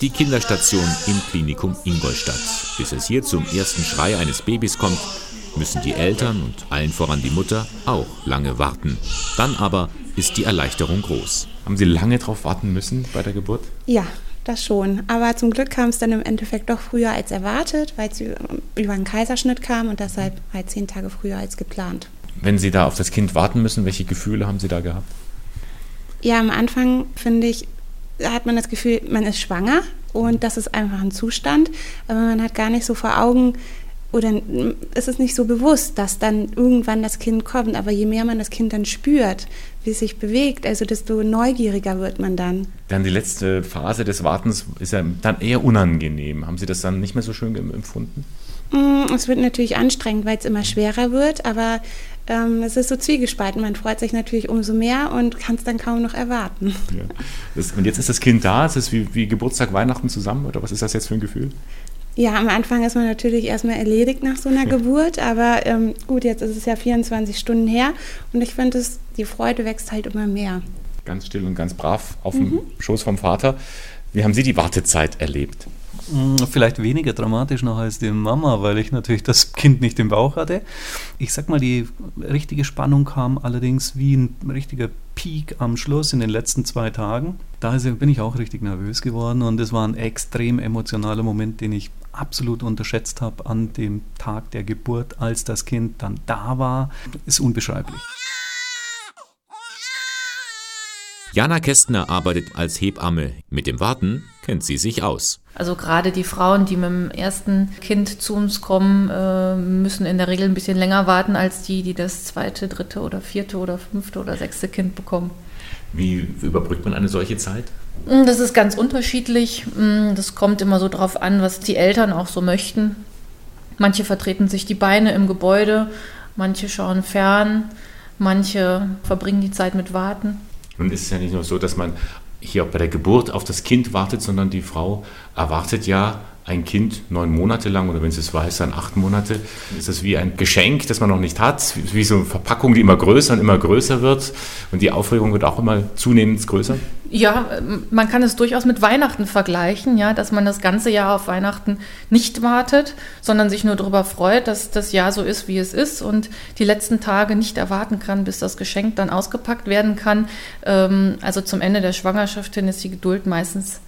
die Kinderstation im Klinikum Ingolstadt. Bis es hier zum ersten Schrei eines Babys kommt, müssen die Eltern und allen voran die Mutter auch lange warten. Dann aber ist die Erleichterung groß. Haben Sie lange darauf warten müssen bei der Geburt? Ja, das schon. Aber zum Glück kam es dann im Endeffekt doch früher als erwartet, weil es über einen Kaiserschnitt kam und deshalb halt zehn Tage früher als geplant. Wenn Sie da auf das Kind warten müssen, welche Gefühle haben Sie da gehabt? Ja, am Anfang finde ich, hat man das Gefühl, man ist schwanger und das ist einfach ein Zustand, aber man hat gar nicht so vor Augen, oder ist es nicht so bewusst, dass dann irgendwann das Kind kommt. Aber je mehr man das Kind dann spürt, wie es sich bewegt, also desto neugieriger wird man dann. Dann die letzte Phase des Wartens ist ja dann eher unangenehm. Haben Sie das dann nicht mehr so schön empfunden? Mm, es wird natürlich anstrengend, weil es immer schwerer wird, aber ähm, es ist so zwiegespalten. Man freut sich natürlich umso mehr und kann es dann kaum noch erwarten. Ja. Das, und jetzt ist das Kind da, ist es wie, wie Geburtstag, Weihnachten zusammen oder was ist das jetzt für ein Gefühl? Ja, am Anfang ist man natürlich erstmal erledigt nach so einer Geburt, aber ähm, gut, jetzt ist es ja 24 Stunden her und ich finde, die Freude wächst halt immer mehr. Ganz still und ganz brav auf mhm. dem Schoß vom Vater. Wie haben Sie die Wartezeit erlebt? Hm, vielleicht weniger dramatisch noch als die Mama, weil ich natürlich das Kind nicht im Bauch hatte. Ich sag mal, die richtige Spannung kam allerdings wie ein richtiger Peak am Schluss in den letzten zwei Tagen. Da bin ich auch richtig nervös geworden und es war ein extrem emotionaler Moment, den ich absolut unterschätzt habe an dem Tag der Geburt, als das Kind dann da war. Ist unbeschreiblich. Jana Kästner arbeitet als Hebamme. Mit dem Warten kennt sie sich aus. Also gerade die Frauen, die mit dem ersten Kind zu uns kommen, äh, müssen in der Regel ein bisschen länger warten als die, die das zweite, dritte oder vierte oder fünfte oder sechste Kind bekommen. Wie überbrückt man eine solche Zeit? Mm, das ist ganz unterschiedlich. Mm, das kommt immer so drauf an, was die Eltern auch so möchten. Manche vertreten sich die Beine im Gebäude, manche schauen fern, manche verbringen die Zeit mit Warten. Nun ist es ja nicht nur so, dass man hier bei der Geburt auf das Kind wartet, sondern die Frau erwartet ja ein Kind neun Monate lang oder wenn sie es weiß, dann acht Monate. Ist das wie ein Geschenk, das man noch nicht hat, wie so eine Verpackung, die immer größer und immer größer wird und die Aufregung wird auch immer zunehmend größer? Ja, man kann es durchaus mit Weihnachten vergleichen, ja, dass man das ganze Jahr auf Weihnachten nicht wartet, sondern sich nur darüber freut, dass das Jahr so ist, wie es ist und die letzten Tage nicht erwarten kann, bis das Geschenk dann ausgepackt werden kann. Ähm, also zum Ende der Schwangerschaft hin ist die Geduld meistens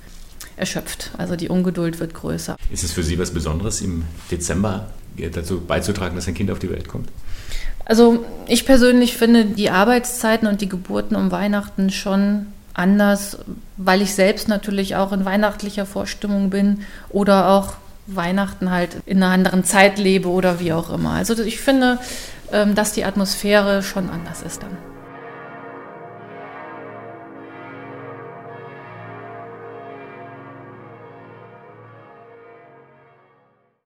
erschöpft. Also die Ungeduld wird größer. Ist es für Sie was Besonderes, im Dezember dazu beizutragen, dass ein Kind auf die Welt kommt? Also ich persönlich finde die Arbeitszeiten und die Geburten um Weihnachten schon anders, weil ich selbst natürlich auch in weihnachtlicher Vorstimmung bin oder auch Weihnachten halt in einer anderen Zeit lebe oder wie auch immer. Also ich finde, ähm, dass die Atmosphäre schon anders ist dann.